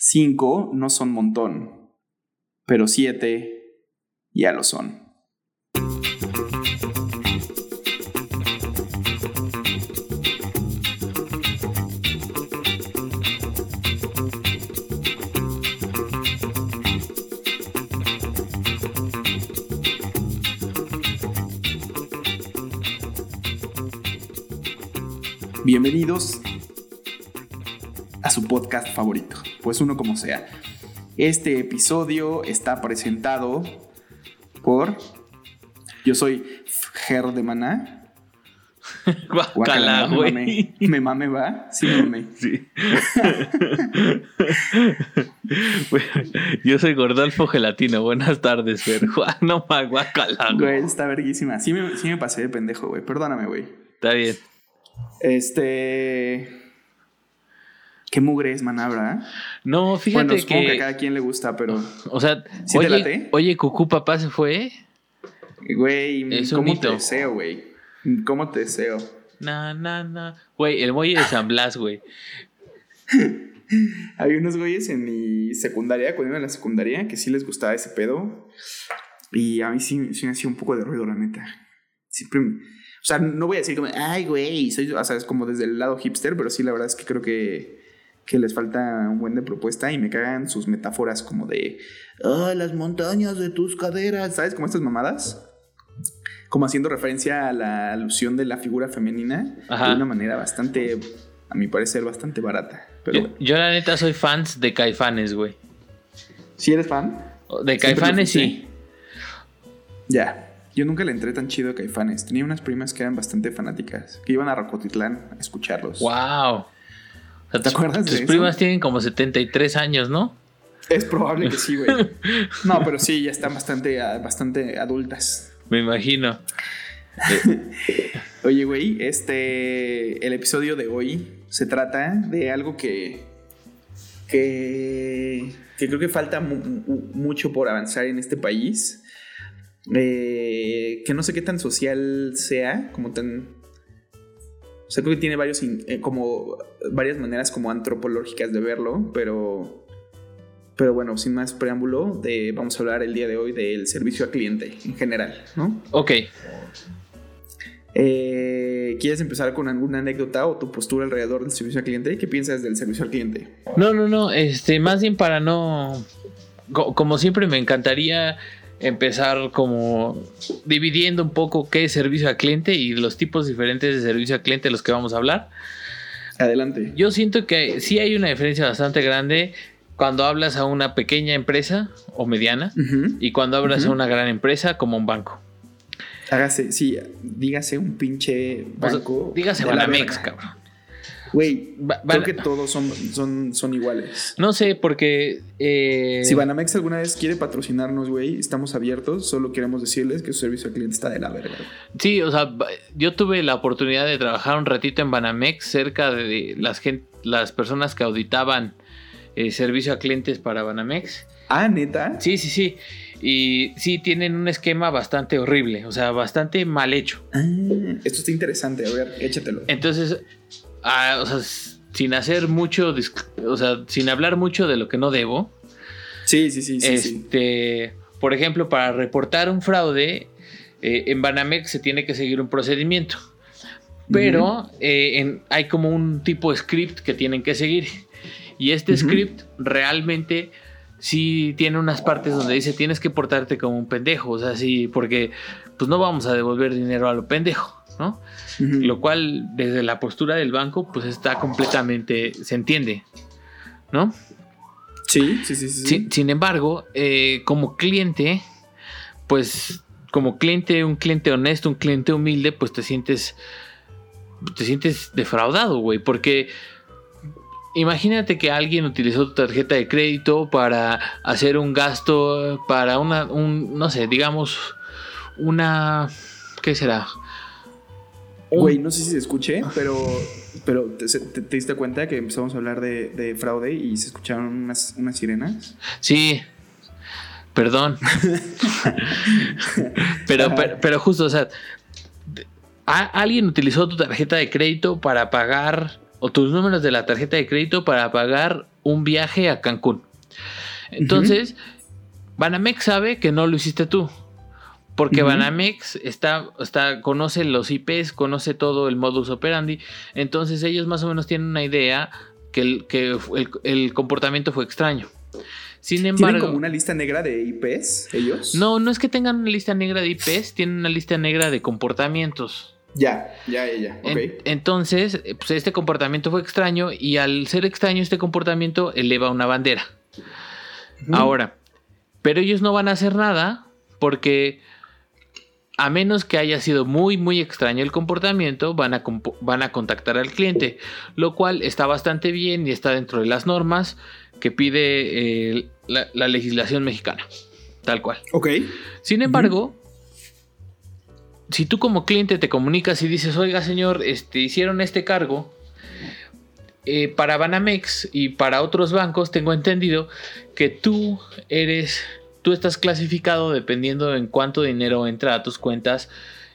Cinco no son montón, pero siete ya lo son. Bienvenidos a su podcast favorito, pues uno como sea. Este episodio está presentado por... Yo soy Ger de Maná. Guacala, güey. Me mame, va. Sí, me mame. Sí. Yo soy Gordolfo Gelatino. Buenas tardes, Fer. No más guacala. Güey, está verguísima. Sí me, sí me pasé de pendejo, güey. Perdóname, güey. Está bien. Este. ¿Qué mugre es Manabra? No, fíjate bueno, supongo que... que a cada quien le gusta, pero. O sea, ¿Sí oye, oye, Cucú papá se fue. Güey, Es un ¿cómo mito. te deseo, güey? ¿Cómo te deseo? Na, na, na. Güey, el muelle de San Blas, güey. Había unos güeyes en mi secundaria, cuando iba en la secundaria, que sí les gustaba ese pedo. Y a mí sí, sí me hacía un poco de ruido, la neta. Siempre. O sea, no voy a decir como, ay, güey, soy. O sea, es como desde el lado hipster, pero sí, la verdad es que creo que, que les falta un buen de propuesta y me cagan sus metáforas como de, ah, las montañas de tus caderas, ¿sabes? Como estas mamadas. Como haciendo referencia a la alusión de la figura femenina Ajá. de una manera bastante, a mi parecer, bastante barata. Pero Yo, bueno. yo, la neta soy fans de Caifanes, güey. ¿Sí eres fan? De ¿Siempre Caifanes sí. Ya. Yo nunca le entré tan chido a Caifanes. Tenía unas primas que eran bastante fanáticas, que iban a Rocotitlán a escucharlos. Wow. ¿Te tus- acuerdas de Tus eso? primas tienen como 73 años, ¿no? Es probable que sí, güey. No, pero sí, ya están bastante, ah, bastante adultas. Me imagino. Oye, güey, este. El episodio de hoy se trata de algo que. que. que creo que falta mu- mu- mucho por avanzar en este país. Eh, que no sé qué tan social sea, como tan. O sea, creo que tiene varios. eh, como. varias maneras como antropológicas de verlo, pero. Pero bueno, sin más preámbulo, de, vamos a hablar el día de hoy del servicio al cliente en general, ¿no? Ok. Eh, ¿Quieres empezar con alguna anécdota o tu postura alrededor del servicio al cliente? ¿Qué piensas del servicio al cliente? No, no, no. Este, más bien para no. co- Como siempre, me encantaría empezar como dividiendo un poco qué es servicio al cliente y los tipos diferentes de servicio al cliente de los que vamos a hablar. Adelante. Yo siento que sí hay una diferencia bastante grande cuando hablas a una pequeña empresa o mediana y cuando hablas a una gran empresa como un banco. Hágase, sí, dígase un pinche O sea, banco. dígase Banamex, cabrón. Güey, creo que todos son, son, son iguales. No sé, porque. eh, Si Banamex alguna vez quiere patrocinarnos, güey, estamos abiertos. Solo queremos decirles que su servicio al cliente está de la verga. Sí, o sea, yo tuve la oportunidad de trabajar un ratito en Banamex cerca de las, gen- las personas que auditaban eh, servicio a clientes para Banamex. Ah, neta. Sí, sí, sí. Y sí, tienen un esquema bastante horrible, o sea, bastante mal hecho. Ah, esto está interesante. A ver, échatelo. Entonces, ah, o sea, s- sin hacer mucho, o sea, sin hablar mucho de lo que no debo, Sí, sí, sí, sí. sí. este, por ejemplo, para reportar un fraude, eh, en Banamex se tiene que seguir un procedimiento. Pero eh, en- hay como un tipo de script que tienen que seguir. Y este script realmente sí tiene unas partes donde dice tienes que portarte como un pendejo. O sea, sí, porque pues no vamos a devolver dinero a lo pendejo, ¿no? Lo cual desde la postura del banco pues está completamente, se entiende, ¿no? Sí, sí, sí, sí. sí. Sin, sin embargo, eh, como cliente, pues como cliente, un cliente honesto, un cliente humilde, pues te sientes, te sientes defraudado, güey, porque imagínate que alguien utilizó tu tarjeta de crédito para hacer un gasto, para una, un, no sé, digamos, una, ¿qué será? Güey, no sé si se escuche, pero, pero te, se- te- te diste cuenta que empezamos a hablar de, de fraude y se escucharon unas, unas sirenas. Sí. Perdón. pero, pero, pero justo, o sea, a- alguien utilizó tu tarjeta de crédito para pagar, o tus números de la tarjeta de crédito para pagar un viaje a Cancún. Entonces, Banamex sabe que no lo hiciste tú. Porque Banamex está, está, conoce los IPs, conoce todo el modus operandi. Entonces ellos más o menos tienen una idea que el, que el, comportamiento fue extraño. Sin embargo. ¿Tienen como una lista negra de IPs ellos? No, no es que tengan una lista negra de IPs, tienen una lista negra de comportamientos. Ya, ya, ya, entonces, pues este comportamiento fue extraño y al ser extraño este comportamiento eleva una bandera. Ahora, pero ellos no van a hacer nada porque a menos que haya sido muy muy extraño el comportamiento, van a, van a contactar al cliente, lo cual está bastante bien y está dentro de las normas que pide eh, la, legislación mexicana, tal cual. Ok. Sin embargo, si tú como cliente te comunicas y dices, oiga señor, este, hicieron este cargo, eh, para Banamex y para otros bancos tengo entendido que tú eres tú estás clasificado dependiendo en cuánto dinero entra a tus cuentas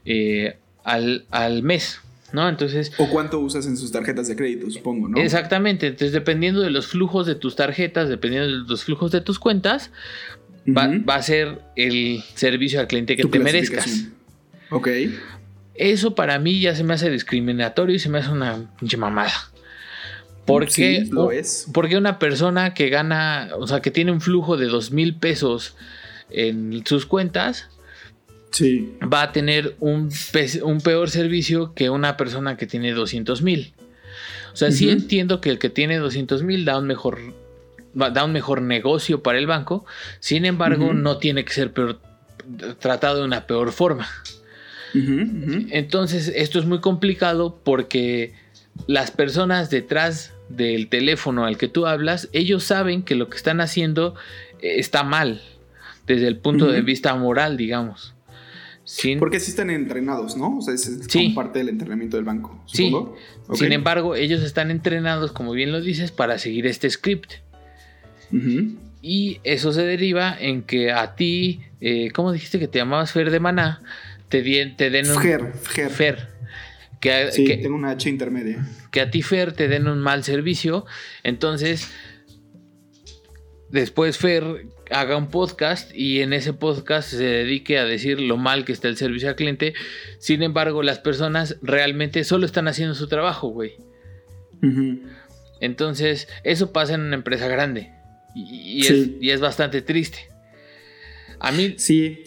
eh, al, mes. ¿no? Entonces. O cuánto usas en sus tarjetas de crédito, supongo, ¿no? Exactamente. Entonces, dependiendo de los flujos de tus tarjetas, dependiendo de los flujos de tus cuentas, va, a ser el servicio al cliente que te merezcas. Ok. Eso para mí ya se me hace discriminatorio y se me hace una pinche mamada. Porque, lo es. porque una persona que gana, o sea, que tiene un flujo de dos mil pesos en sus cuentas, va a tener un, un, peor servicio que una persona que tiene 200 mil. O sea, sí entiendo que el que tiene 200 mil da un mejor da un mejor negocio para el banco, sin embargo, no tiene que ser tratado de una peor forma. Entonces, esto es muy complicado porque las personas detrás del teléfono al que tú hablas, ellos saben que lo que están haciendo eh, está mal, desde el punto de vista moral, digamos. Porque sí están entrenados, ¿no? O sea, es, parte del entrenamiento del banco. Sí. Sin embargo, ellos están entrenados, como bien lo dices, para seguir este script. Y eso se deriva en que a ti, eh, ¿cómo dijiste que te llamabas Fer de Maná? Te, te den un... Fer, Fer. Fer que, sí, tengo una H intermedia. Que a ti, Fer, te den un mal servicio. Entonces, después Fer haga un podcast y en ese podcast se dedique a decir lo mal que está el servicio al cliente. Sin embargo, las personas realmente solo están haciendo su trabajo, güey. Entonces, eso pasa en una empresa grande. Y, es, y, es, bastante triste. A mí. Sí.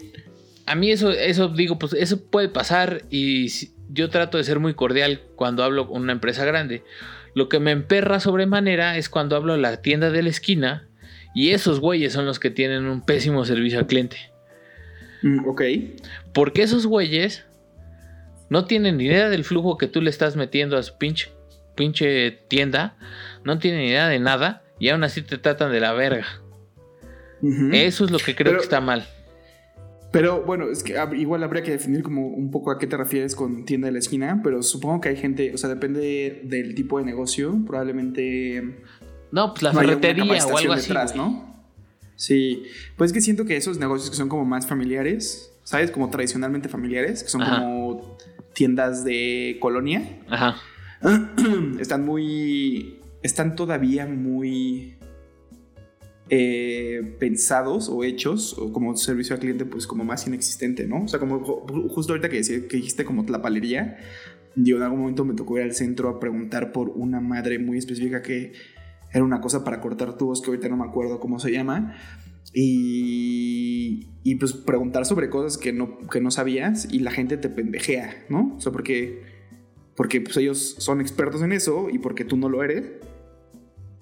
A mí eso, eso digo, pues eso puede pasar y yo trato de ser muy cordial cuando hablo con una empresa grande. Lo que me emperra sobremanera es cuando hablo a la tienda de la esquina y esos güeyes son los que tienen un pésimo servicio al cliente. Mm, ok. Porque esos güeyes no tienen ni idea del flujo que tú le estás metiendo a su pinche, pinche tienda, no tienen ni idea de nada y aún así te tratan de la verga. Eso es lo que creo que está mal. Pero bueno, es que igual habría que definir como un poco a qué te refieres con tienda de la esquina, pero supongo que hay gente, o sea, depende del tipo de negocio, probablemente... No, pues la ferretería o algo así. ¿no? Sí, pues es que siento que esos negocios que son como más familiares, ¿sabes? Como tradicionalmente familiares, que son como tiendas de colonia. Ajá. Están muy... Están todavía muy eh, pensados o hechos o como servicio al cliente pues como más inexistente, ¿no? O sea, como justo ahorita que, decía, que dijiste como la palería, yo en algún momento me tocó ir al centro a preguntar por una madre muy específica que era una cosa para cortar tubos que ahorita no me acuerdo cómo se llama. Y, y pues preguntar sobre cosas que no, que no sabías y la gente te pendejea, ¿no? O sea, porque, porque pues ellos son expertos en eso y porque tú no lo eres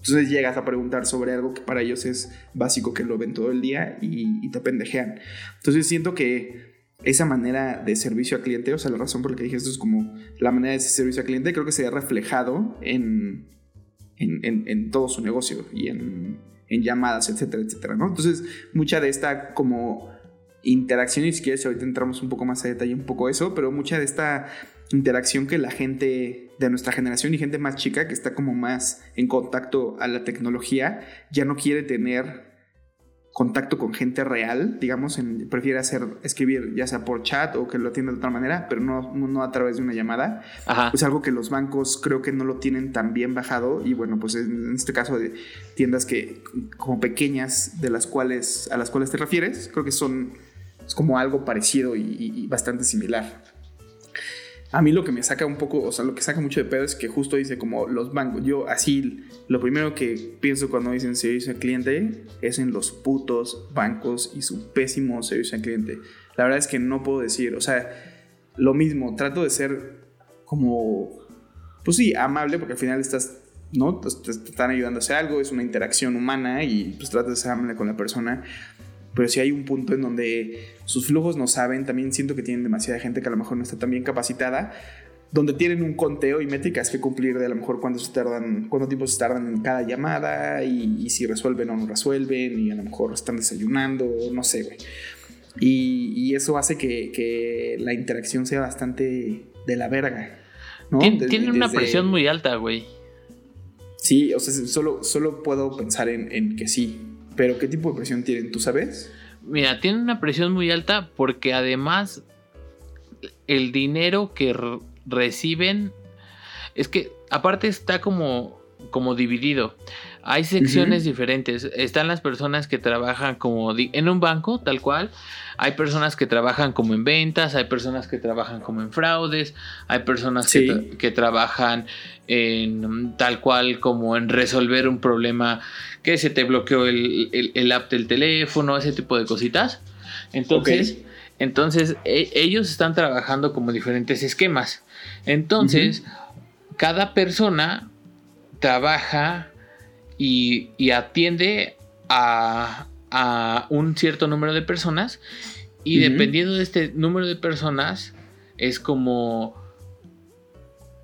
entonces llegas a preguntar sobre algo que para ellos es básico, que lo ven todo el día y, te pendejean. Entonces siento que esa manera de servicio al cliente, o sea, la razón por la que dije esto es como la manera de servicio al cliente, creo que se ha reflejado en, en, todo su negocio y en, llamadas, etcétera, etcétera. Entonces, mucha de esta como interacción, y si quieres, ahorita entramos un poco más a detalle un poco eso, pero mucha de esta interacción que la gente de nuestra generación y gente más chica que está como más en contacto a la tecnología ya no quiere tener contacto con gente real, digamos, en, prefiere hacer, escribir ya sea por chat o que lo atienda de otra manera, pero no, no a través de una llamada. Ajá. Es algo que los bancos creo que no lo tienen tan bien bajado y bueno, pues en este caso de tiendas que como pequeñas de las cuales a las cuales te refieres, creo que son es como algo parecido y bastante similar. A mí lo que me saca un poco, o sea, lo que saca mucho de pedo es que justo dice como los bancos. Yo así, lo primero que pienso cuando dicen servicio al cliente es en los putos bancos y su pésimo servicio al cliente. La verdad es que no puedo decir, o sea, lo mismo, trato de ser como, pues sí, amable porque al final estás, ¿no? Te, están ayudando a hacer algo, es una interacción humana y pues tratas de ser amable con la persona pero si hay un punto en donde sus flujos no saben, también siento que tienen demasiada gente que a lo mejor no está tan bien capacitada, donde tienen un conteo y métricas que cumplir de a lo mejor cuánto se tardan, cuánto tiempo se tardan en cada llamada y, si resuelven o no resuelven y a lo mejor están desayunando, no sé, güey. Y, eso hace que, la interacción sea bastante de la verga. ¿no? tienen una presión muy alta, güey. Sí, o sea, solo, solo puedo pensar en, en que sí. Pero ¿qué tipo de presión tienen? ¿Tú sabes? Mira, tienen una presión muy alta porque además el dinero que reciben es que aparte está como, como dividido. Hay secciones diferentes. Están las personas que trabajan como en un banco, tal cual. Hay personas que trabajan como en ventas, hay personas que trabajan como en fraudes, hay personas que, trabajan en tal cual como en resolver un problema que se te bloqueó el, app del teléfono, ese tipo de cositas. Entonces, entonces e, ellos están trabajando como diferentes esquemas. Entonces, cada persona trabaja y, atiende a, un cierto número de personas. Y dependiendo de este número de personas es como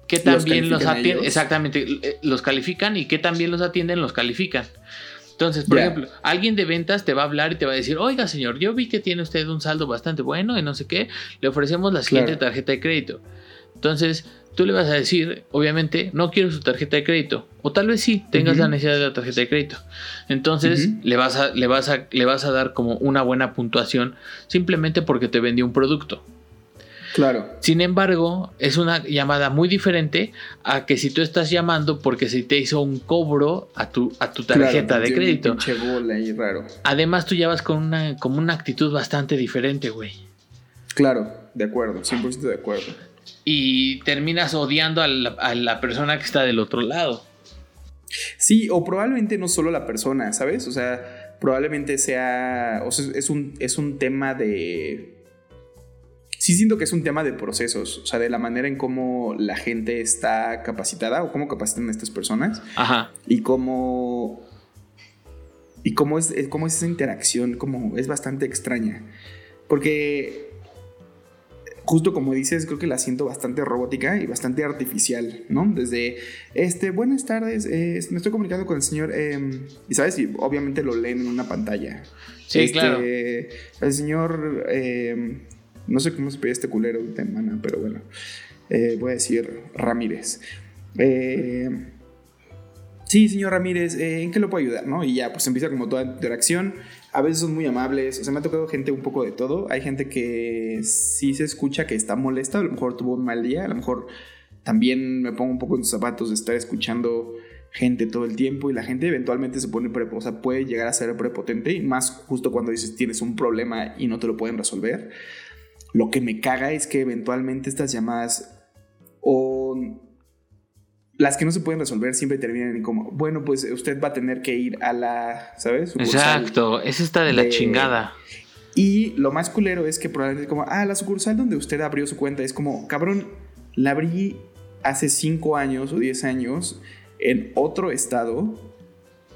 que también los, atienden, exactamente, eh, los califican y que también los atienden, los califican. Entonces, por ejemplo, alguien de ventas te va a hablar y te va a decir, oiga señor, yo vi que tiene usted un saldo bastante bueno y no sé qué, le ofrecemos la siguiente tarjeta de crédito. Entonces, tú le vas a decir, obviamente, no quiero su tarjeta de crédito. O tal vez sí tengas la necesidad de la tarjeta de crédito. Entonces, le, vas a, le, vas a, le vas a dar como una buena puntuación simplemente porque te vendió un producto. Claro. Sin embargo, es una llamada muy diferente a que si tú estás llamando porque se te hizo un cobro a tu, a tu tarjeta de crédito. raro. Además, tú llevas con una, como una actitud bastante diferente, güey. Claro, de acuerdo, 100% de acuerdo y terminas odiando a la, persona que está del otro lado. Sí, o probablemente no solo la persona, ¿sabes? O sea, probablemente sea, o sea, es un, es un tema de... Sí siento que es un tema de procesos, o sea, de la manera en cómo la gente está capacitada o cómo capacitan a estas personas. Ajá. Y cómo... Y cómo es, cómo es esa interacción, como es bastante extraña. Porque justo como dices, creo que la siento bastante robótica y bastante artificial, ¿no? Desde, este, buenas tardes, eh, me estoy comunicando con el señor, em, y sabes, y obviamente lo leen en una pantalla. Sí, este, claro. El señor, em, no sé cómo se pide este culero de mana, pero bueno, eh, voy a decir Ramírez. Eh, sí, señor Ramírez, ¿en qué lo puedo ayudar? ¿no? Y ya, pues empieza como toda interacción a veces son muy amables. O sea, me ha tocado gente un poco de todo. Hay gente que sí se escucha que está molesta, a lo mejor tuvo un mal día, a lo mejor también me pongo un poco en sus zapatos de estar escuchando gente todo el tiempo y la gente eventualmente se pone, o sea, puede llegar a ser prepotente y más justo cuando dices tienes un problema y no te lo pueden resolver. Lo que me caga es que eventualmente estas llamadas o las que no se pueden resolver siempre terminan en como, bueno, pues usted va a tener que ir a la, ¿sabes? Exacto, es esta de la chingada. Y lo más culero es que probablemente como, ah, la sucursal donde usted abrió su cuenta es como, cabrón, la abrí hace 5 años o 10 años en otro estado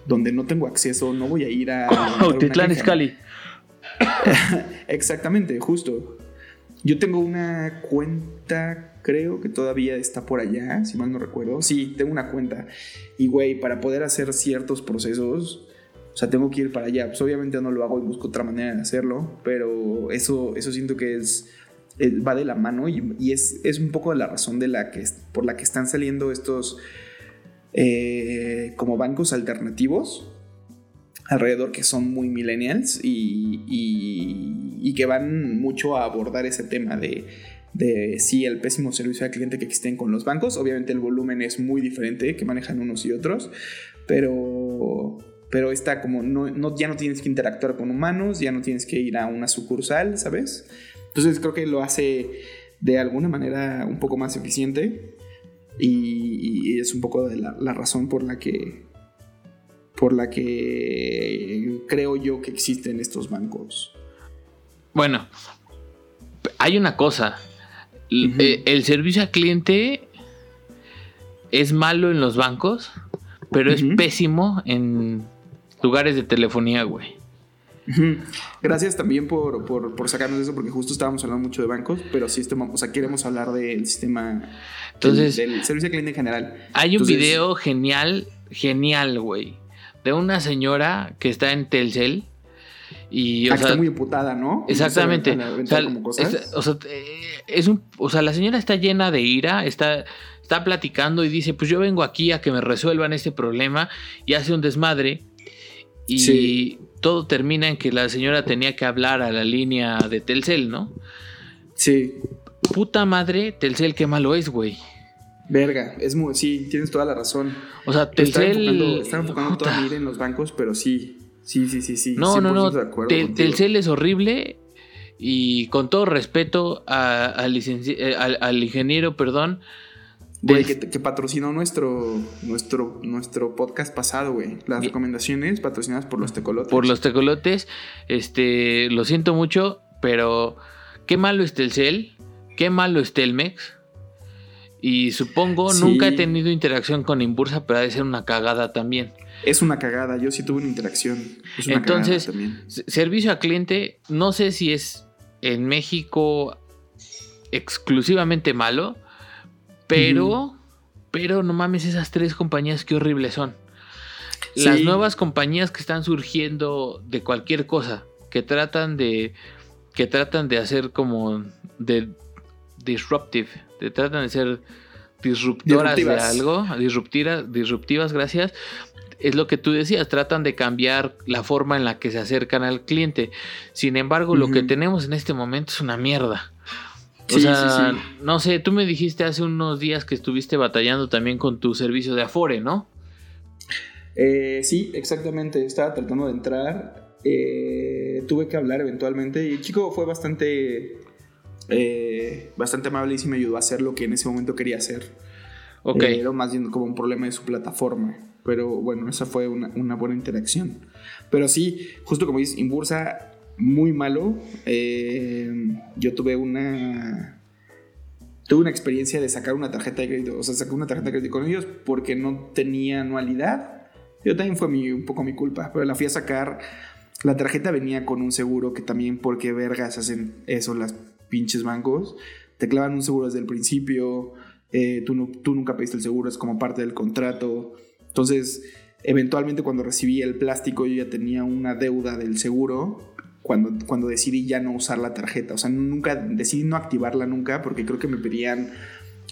donde no tengo acceso, no voy a ir a... Titlán Scali. Exactamente, justo. Yo tengo una cuenta creo que todavía está por allá, si mal no recuerdo. Sí, tengo una cuenta. Y, güey, para poder hacer ciertos procesos, o sea, tengo que ir para allá. Pues obviamente no lo hago y busco otra manera de hacerlo, pero eso, eso siento que es, eh, va de la mano y, es, es, un poco de la razón de la que, por la que están saliendo estos eh, como bancos alternativos alrededor que son muy millennials y, y, que van mucho a abordar ese tema de, de el pésimo servicio al cliente que existen con los bancos. Obviamente el volumen es muy diferente que manejan unos y otros, pero, pero está como, no, ya no tienes que interactuar con humanos, ya no tienes que ir a una sucursal, ¿sabes? Entonces creo que lo hace de alguna manera un poco más eficiente y, es un poco la, razón por la que por la que creo yo que existen estos bancos. Bueno, hay una cosa. Eh, el servicio al cliente es malo en los bancos, pero es pésimo en lugares de telefonía, güey. Gracias también por, por, sacarnos eso, porque justo estábamos hablando mucho de bancos, pero sí, este, o sea, queremos hablar del sistema Entonces, del, servicio al cliente en general. Hay un video genial, genial, güey, de una señora que está en Telcel. Y, o ah, está muy imputada, ¿no? Exactamente. O sea, es, o sea, es un, o sea, la señora está llena de ira, está, está platicando y dice, pues yo vengo aquí a que me resuelvan este problema y hace un desmadre. Y todo termina en que la señora tenía que hablar a la línea de Telcel, ¿no? Sí. Puta madre, Telcel, qué malo es, güey. Verga, es muy, sí, tienes toda la razón. O sea, Telcel. Está enfocando, toda mi en los bancos, pero sí. Sí, sí, sí, sí. No, no, no. Telcel es horrible. Y con todo respeto al, eh, al ingeniero, perdón, Güey, que, patrocinó nuestro, nuestro, nuestro podcast pasado, güey. Las recomendaciones patrocinadas por los tecolotes. Por los tecolotes. Este, lo siento mucho, pero qué malo es Telcel, qué malo es Telmex. Y supongo, nunca he tenido interacción con Imbursa, pero ha de ser una cagada también. Es una cagada, yo sí tuve una interacción. Es una Entonces, también. servicio a cliente, no sé si es en México exclusivamente malo, pero, pero no mames, esas tres compañías qué horribles son. Las nuevas compañías que están surgiendo de cualquier cosa, que tratan de, que tratan de hacer como de disruptive, tratan de ser disruptoras de algo, disruptivas, disruptivas, gracias. Es lo que tú decías, tratan de cambiar la forma en la que se acercan al cliente. Sin embargo, lo que tenemos en este momento es una mierda. O sea, no sé, tú me dijiste hace unos días que estuviste batallando también con tu servicio de Afore, ¿no? Eh, sí, exactamente. Estaba tratando de entrar. Eh, tuve que hablar eventualmente. Y el chico fue bastante. Eh, bastante amable y sí me ayudó a hacer lo que en ese momento quería hacer. Ok. era más bien como un problema de su plataforma. Pero bueno, esa fue una, una buena interacción. Pero sí, justo como dices, Inbursa muy malo. Eh, yo tuve una. Tuve una experiencia de sacar una tarjeta de crédito. O sea, saqué una tarjeta de crédito con ellos porque no tenía anualidad. Yo también fue un poco mi culpa. Pero la fui a sacar. La tarjeta venía con un seguro que también, porque vergas hacen eso las pinches bancos. Te clavan un seguro desde el principio. Eh, tú, tú nunca pediste el seguro, es como parte del contrato. Entonces, eventualmente cuando recibí el plástico, yo ya tenía una deuda del seguro cuando, cuando decidí ya no usar la tarjeta. O sea, nunca, decidí no activarla nunca porque creo que me pedían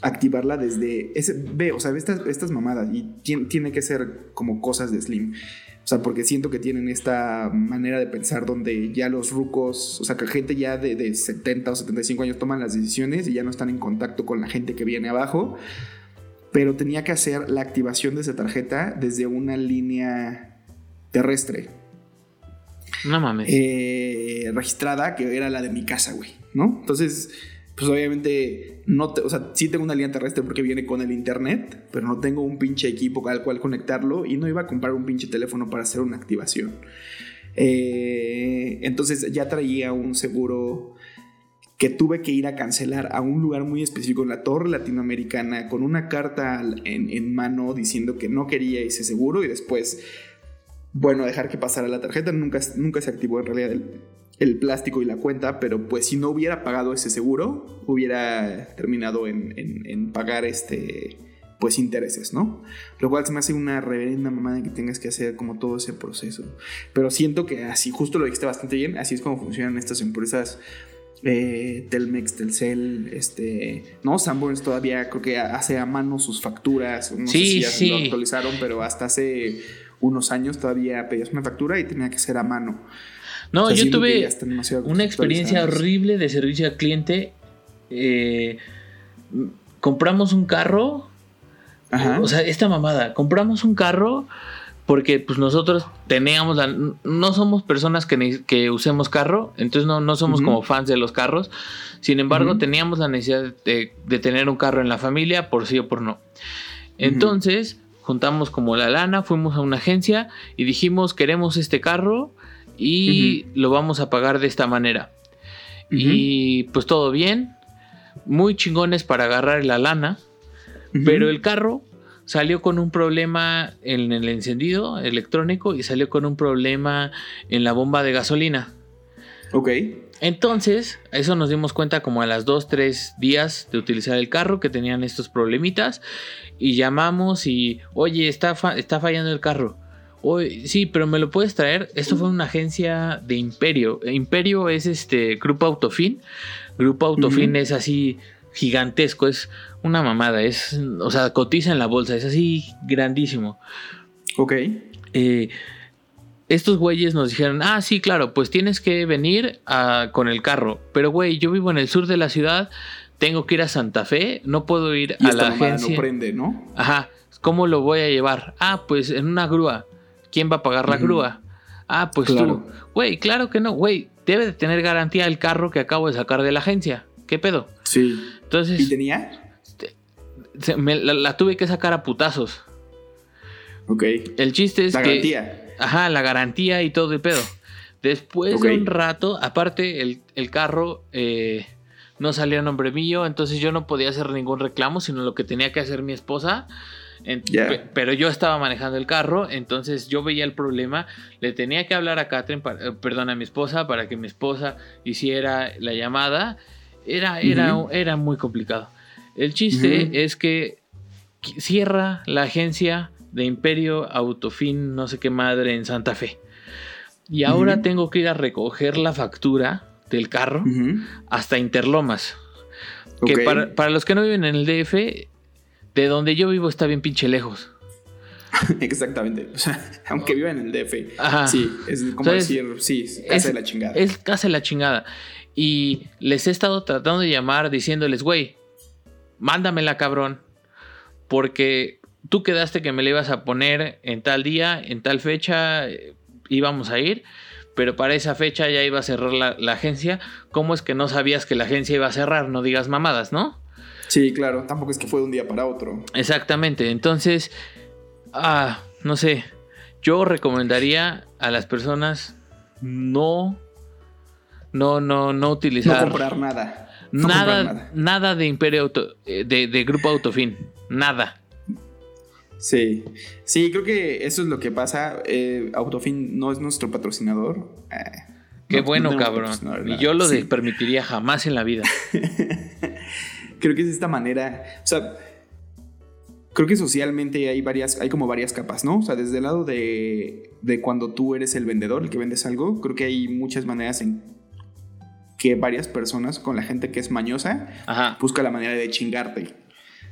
activarla desde ve, o sea, estas, estas mamadas y tiene, tiene, que ser como cosas de Slim. O sea, porque siento que tienen esta manera de pensar donde ya los rucos, o sea, que gente ya de, de 70 o 75 años toman las decisiones y ya no están en contacto con la gente que viene abajo. Pero tenía que hacer la activación de esa tarjeta desde una línea terrestre. No mames. Eh, registrada, que era la de mi casa, güey, ¿no? Entonces, pues obviamente, no o sea, sí tengo una línea terrestre porque viene con el internet, pero no tengo un pinche equipo al cual conectarlo y no iba a comprar un pinche teléfono para hacer una activación. Eh, entonces ya traía un seguro que tuve que ir a cancelar a un lugar muy específico en la torre latinoamericana con una carta en, mano diciendo que no quería ese seguro y después bueno dejar que pasara la tarjeta. Nunca, nunca se activó en realidad el, plástico y la cuenta, pero pues si no hubiera pagado ese seguro, hubiera terminado en, pagar este pues intereses, ¿no? Lo cual se me hace una reverenda mamada que tengas que hacer como todo ese proceso. Pero siento que así, justo lo dijiste bastante bien, así es como funcionan estas empresas. Eh, Telmex, Telcel, este, no, Sanborns todavía creo que hace a mano sus facturas, no sí, sé si ya lo actualizaron, pero hasta hace unos años todavía pedías una factura y tenía que ser a mano. No, O sea, yo tuve una experiencia horrible de servicio al cliente. Eh, compramos un carro. Ajá. O sea, esta mamada. Compramos un carro porque pues nosotros teníamos la... No somos personas que, usemos carro. Entonces no, no somos como fans de los carros. Sin embargo, teníamos la necesidad de, de tener un carro en la familia por sí o por no. Entonces, juntamos como la lana, fuimos a una agencia y dijimos, queremos este carro y lo vamos a pagar de esta manera. Y pues todo bien, muy chingones para agarrar la lana, pero el carro salió con un problema en el encendido electrónico y salió con un problema en la bomba de gasolina. Ok. Entonces, eso nos dimos cuenta como a las 2, 3 días de utilizar el carro que tenían estos problemitas y llamamos y, oye, está, fa- está fallando el carro. Oye, sí, pero me lo puedes traer. Esto fue una agencia de Imperio. Imperio es este Grupo Autofin. Grupo Autofin es así gigantesco, es una mamada, es, o sea, cotiza en la bolsa, es así grandísimo. Ok. Eh, estos güeyes nos dijeron, ah, sí, claro, pues tienes que venir a- con el carro. Pero, güey, yo vivo en el sur de la ciudad, tengo que ir a Santa Fe, no puedo ir Y a esta la agencia. no prende, ¿no? Ajá, ¿cómo lo voy a llevar? Ah, pues en una grúa. ¿Quién va a pagar la grúa? Ah, pues Claro. tú. Güey, claro que no, güey, debe de tener garantía el carro que acabo de sacar de la agencia. ¿Qué pedo? Sí. ¿Y Entonces, tenía? se- me- la, la tuve que sacar a putazos. Ok. El chiste es La que... garantía. Ajá, la garantía y todo el pedo. Después de un rato, aparte el, el carro eh, no salió a nombre mío, entonces yo no podía hacer ningún reclamo, sino lo que tenía que hacer mi esposa. En- pe- Pero yo estaba manejando el carro, entonces yo veía el problema, le tenía que hablar a Catherine, para- eh, perdón, a mi esposa, para que mi esposa hiciera la llamada. Era, era, Ujú. era muy complicado. El chiste Ujú. es que cierra la agencia de Imperio Autofin, no sé qué madre, en Santa Fe. Y ahora Ujú. tengo que ir a recoger la factura del carro hasta Interlomas. Que Ok. para, para los que no viven en el DF, de donde yo vivo está bien pinche lejos. Exactamente. O sea, aunque viva en el DF. Ajá. Sí, es como Entonces, decir, sí, es casa es- de la chingada. Es casi la chingada. Y les he estado tratando de llamar diciéndoles, güey, mándamela, cabrón. Porque tú quedaste que me la ibas a poner en tal día, en tal fecha, eh, íbamos a ir. Pero para esa fecha ya iba a cerrar la, la agencia. ¿Cómo es que no sabías que la agencia iba a cerrar? No digas mamadas, ¿no? Sí, claro. Tampoco es que fue de un día para otro. Exactamente. Entonces, ah, no sé. Yo recomendaría a las personas no, no, no, no No utilizar comprar nada. No nada, comprar nada, nada. de Imperio Auto, eh, de, de Grupo Autofin. Nada. Sí. Sí, creo que eso es lo que pasa. Eh, Autofin no es nuestro patrocinador. Eh, Qué no- no bueno, cabrón. Y yo lo Sí. permitiría jamás en la vida. creo que es de esta manera. O sea, creo que socialmente hay varias, hay como varias capas, ¿no? O sea, desde el lado de, de cuando tú eres el vendedor, el que vendes algo, creo que hay muchas maneras en que varias personas, con la gente que es mañosa, Ajá. busca la manera de chingarte.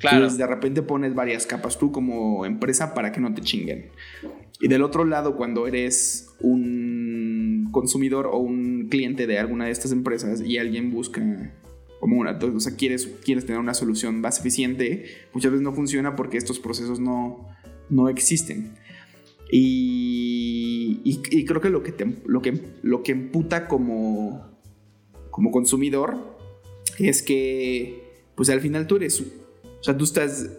Claro. Entonces, de repente pones varias capas tú como empresa para que no te chinguen. Y del otro lado, cuando eres un consumidor o un cliente de alguna de estas empresas y alguien busca como una, o sea, quieres, quieres tener una solución más eficiente, muchas veces no funciona porque estos procesos no, no existen. Y, y- creo que lo que, te- lo que lo que emputa como, como consumidor es que, pues al final tú eres, o sea, tú estás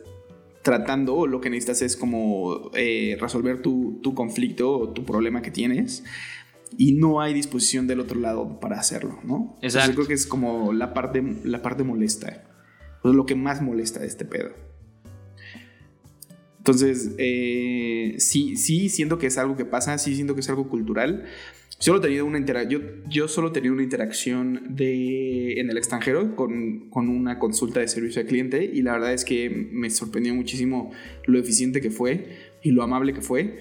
tratando o lo que necesitas es como eh, resolver tu, tu conflicto o tu problema que tienes y no hay disposición del otro lado para hacerlo, ¿no? Entonces, Exacto. yo creo que es como la parte, la parte molesta, pues lo que más molesta de este pedo. Entonces, eh, sí, sí, siento que es algo que pasa, sí, siento que es algo cultural. Solo he tenido una yo, yo solo he tenido una interacción de, en el extranjero con, con una consulta de servicio al cliente y la verdad es que me sorprendió muchísimo lo eficiente que fue y lo amable que fue.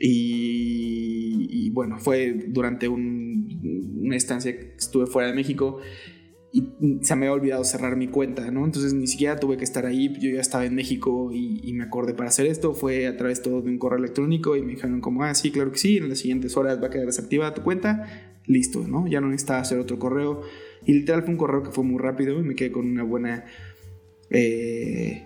Y, y bueno, fue durante un- una estancia que estuve fuera de México y se me había olvidado cerrar mi cuenta, ¿no? Entonces ni siquiera tuve que estar ahí, yo ya estaba en México y, me acordé para hacer esto, fue a través todo de un correo electrónico y me dijeron como, ah, sí, claro que sí, en las siguientes horas va a quedar desactivada tu cuenta, listo, ¿no? Ya no necesitaba hacer otro correo y literal fue un correo que fue muy rápido y me quedé con una buena... Eh,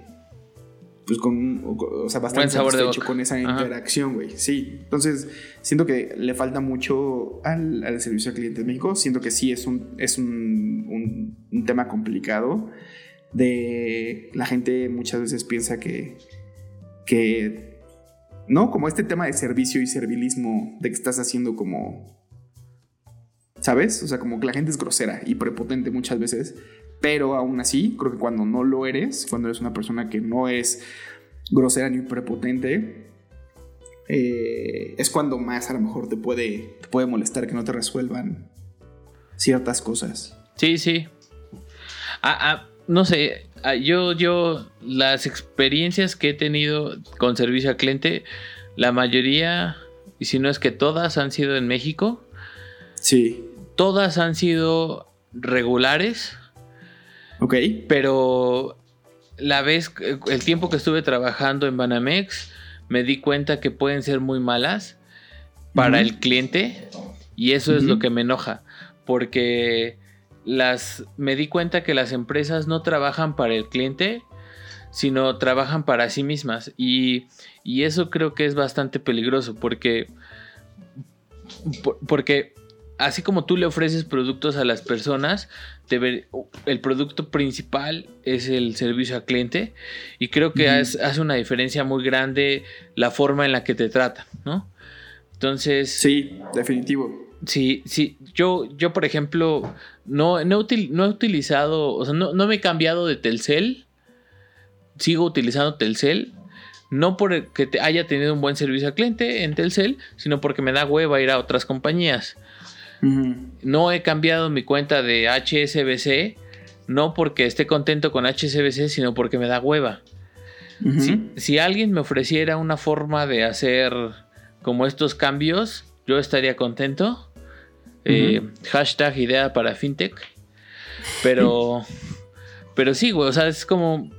pues con, o sea, bastante satisfecho con esa interacción, güey. Sí, entonces siento que le falta mucho al, al, servicio al cliente en México. Siento que sí es un, es un, un, tema complicado. De la gente muchas veces piensa que, que, ¿no? Como este tema de servicio y servilismo, de que estás haciendo como, ¿sabes? O sea, como que la gente es grosera y prepotente muchas veces. Pero aún así, creo que cuando no lo eres, cuando eres una persona que no es grosera ni prepotente, eh, es cuando más a lo mejor te puede, puede molestar que no te resuelvan ciertas cosas. Sí, sí. Ah, ah, no sé, ah, yo, yo, las experiencias que he tenido con servicio al cliente, la mayoría, y si no es que todas, han sido en México. Sí. Todas han sido regulares Ok. Pero la vez, el tiempo que estuve trabajando en Banamex, me di cuenta que pueden ser muy malas para el cliente y eso es lo que me enoja, porque las, me di cuenta que las empresas no trabajan para el cliente, sino trabajan para sí mismas y, y eso creo que es bastante peligroso porque, porque así como tú le ofreces productos a las personas, el producto principal es el servicio al cliente y creo que hace una diferencia muy grande la forma en la que te tratan, ¿no? Entonces... Sí, definitivo. Sí, sí, yo, yo por ejemplo, no, no, he utilizado, o sea, no, no me he cambiado de Telcel, sigo utilizando Telcel, no porque te haya tenido un buen servicio al cliente en Telcel, sino porque me da hueva ir a otras compañías. No he cambiado mi cuenta de HSBC, no porque esté contento con HSBC, sino porque me da hueva. si, alguien me ofreciera una forma de hacer como estos cambios, yo estaría contento. Eh, hashtag idea para fintech. Pero, pero sí, güey, o sea, es como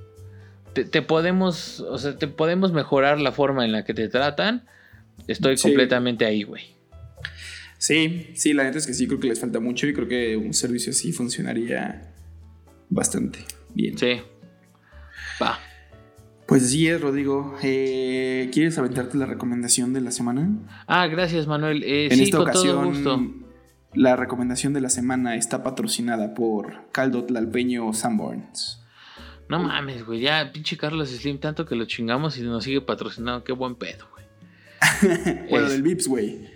te, podemos, o sea, te podemos mejorar la forma en la que te tratan. Estoy completamente ahí, güey. Sí, sí, la neta es que sí, creo que les falta mucho y creo que un servicio así funcionaría bastante bien. Sí. Va. Pues sí es, Rodrigo. Eh, ¿Quieres aventarte la recomendación de la semana? Ah, gracias, Manuel. Eh, en esta ocasión, la recomendación de la semana está patrocinada por Caldo Tlalpeño Sanborns. No mames, güey. Ya, pinche Carlos Slim, tanto que lo chingamos y nos sigue patrocinando. Qué buen pedo, güey. bueno, del Vips, güey.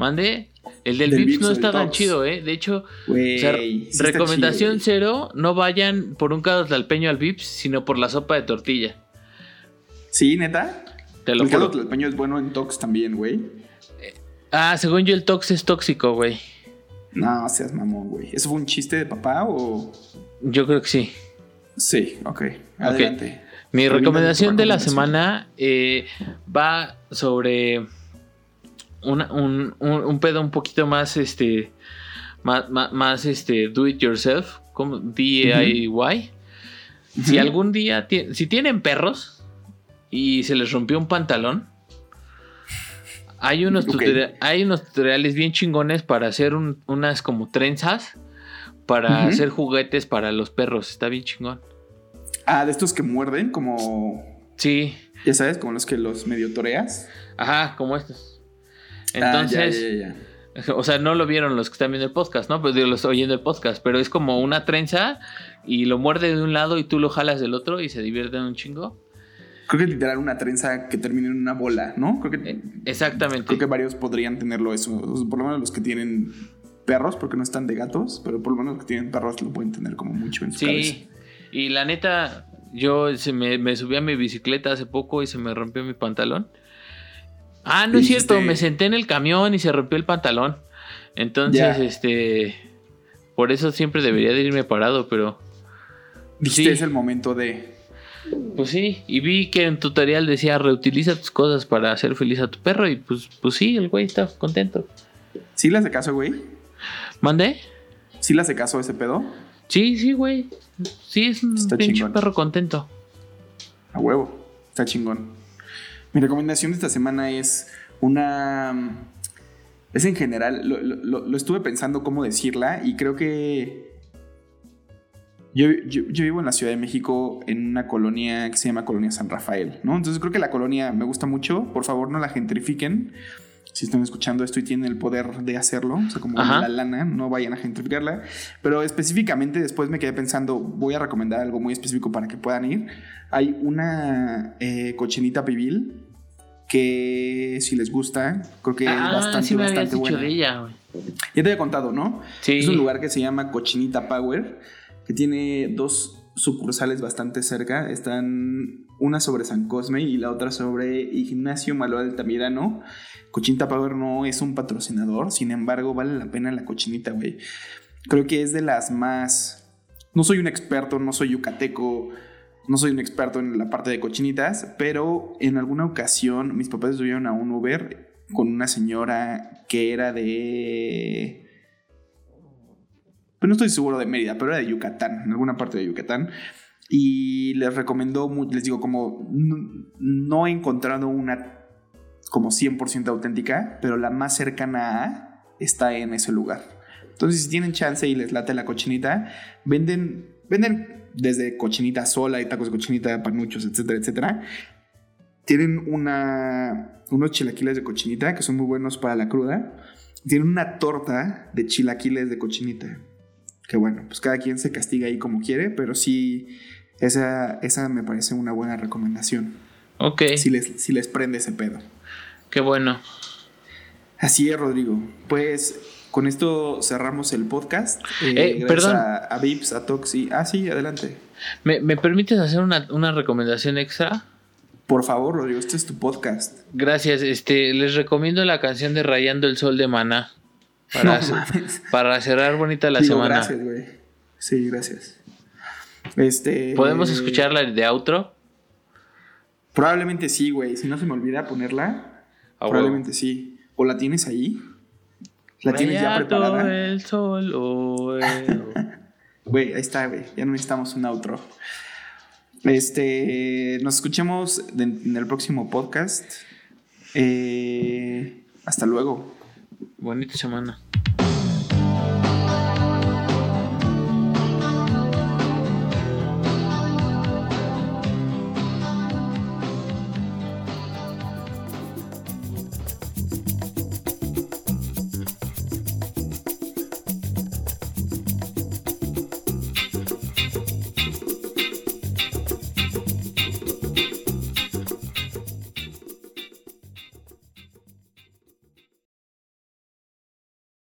Mande. El del, Vips, no está tan chido, ¿eh? De hecho, recomendación cero, no vayan por un caldo al Vips, sino por la sopa de tortilla. ¿Sí, neta? Te lo el caldo tlalpeño es bueno en Tox también, güey. ah, según yo el Tox es tóxico, güey. No, seas mamón, güey. ¿Eso fue un chiste de papá o...? Yo creo que sí. Sí, ok. Adelante. Mi recomendación de la semana eh, va sobre un, pedo un poquito más, este, más, este, do it yourself, como DIY. Si algún día, si tienen perros y se les rompió un pantalón, hay unos, hay unos tutoriales bien chingones para hacer unas como trenzas para hacer juguetes para los perros. Está bien chingón. Ah, de estos que muerden, como. Sí. Ya sabes, como los que los medio toreas. Ajá, como estos. Ah, Entonces, o sea, no lo vieron los que están viendo el podcast, ¿no? Pues digo, los oyendo el podcast, pero es como una trenza y lo muerde de un lado y tú lo jalas del otro y se divierten un chingo. Creo que literal una trenza que termine en una bola, ¿no? Creo que, eh, Exactamente. Creo que varios podrían tenerlo eso. Por lo menos los que tienen perros, porque no están de gatos, pero por lo menos los que tienen perros lo pueden tener como mucho en su sí. Y la neta, yo se me, me subí a mi bicicleta hace poco y se me rompió mi pantalón. Ah, no es cierto, me senté en el camión y se rompió el pantalón. Entonces, este. Por eso siempre debería de irme parado, pero. Dijiste es el momento de. Pues sí, y vi que en tutorial decía reutiliza tus cosas para hacer feliz a tu perro, y pues, pues sí, el güey está contento. ¿Sí le hace caso, güey? ¿Mandé? ¿Sí le hace caso ese pedo? Sí, sí, güey. Sí, es un Está pinche chingón. perro contento. A huevo. Está chingón. Mi recomendación de esta semana es una. Es en general. Lo, lo- lo- estuve pensando cómo decirla y creo que. Yo, yo- yo vivo en la Ciudad de México en una colonia que se llama Colonia San Rafael, ¿no? Entonces creo que la colonia me gusta mucho. Por favor, no la gentrifiquen. Si están escuchando esto y tienen el poder de hacerlo, o sea, como Ajá. la lana, no vayan a gentrificarla. Pero específicamente después me quedé pensando, voy a recomendar algo muy específico para que puedan ir. Hay una eh, cochinita pibil que si les gusta, creo que es ah, bastante, sí me bastante dicho buena. ella. Ya te había contado, ¿no? Sí. Es un lugar que se llama Cochinita Power, que tiene dos sucursales bastante cerca. Están una sobre San Cosme y la otra sobre Ignacio Manuel Altamirano. Cochinita Power no es un patrocinador, sin embargo, vale la pena la cochinita, güey. Creo que es de las más. No soy un experto, no soy yucateco, no soy un experto en la parte de cochinitas, pero en alguna ocasión mis papás subieron a un Uber con una señora que era de. Pues no estoy seguro de Mérida, pero era de Yucatán, en alguna parte de Yucatán. Y les recomendó, les digo, como no he encontrado una como 100% auténtica, pero la más cercana está en ese lugar. Entonces, si tienen chance y les late la cochinita, venden, venden desde cochinita sola y tacos de cochinita, panuchos, etcétera, etcétera. Tienen una, unos chilaquiles de cochinita que son muy buenos para la cruda. Tienen una torta de chilaquiles de cochinita. Que bueno, pues cada quien se castiga ahí como quiere, pero sí, esa, esa me parece una buena recomendación. Ok, Si les, si les prende ese pedo. qué bueno. Así es, Rodrigo. Pues con esto cerramos el podcast. Eh, Eh, perdón. A, a Vips, a Toxi. Ah, sí, adelante. ¿Me, me permites hacer una, una recomendación extra? Por favor, Rodrigo, este es tu podcast. Gracias, este, les recomiendo la canción de Rayando el Sol de Maná. Para, No para cerrar bonita la Digo, semana. Gracias, güey. Sí, gracias. Este. ¿Podemos escucharla de outro? Probablemente sí, güey. Si no se me olvida ponerla, Ah, probablemente sí. ¿O la tienes ahí? ¿La tienes ya preparada? el sol, oh, eh, oh. Güey, ahí está, güey. Ya no necesitamos un outro. Este, nos escuchemos en el próximo podcast. Eh, hasta luego. Bonita semana.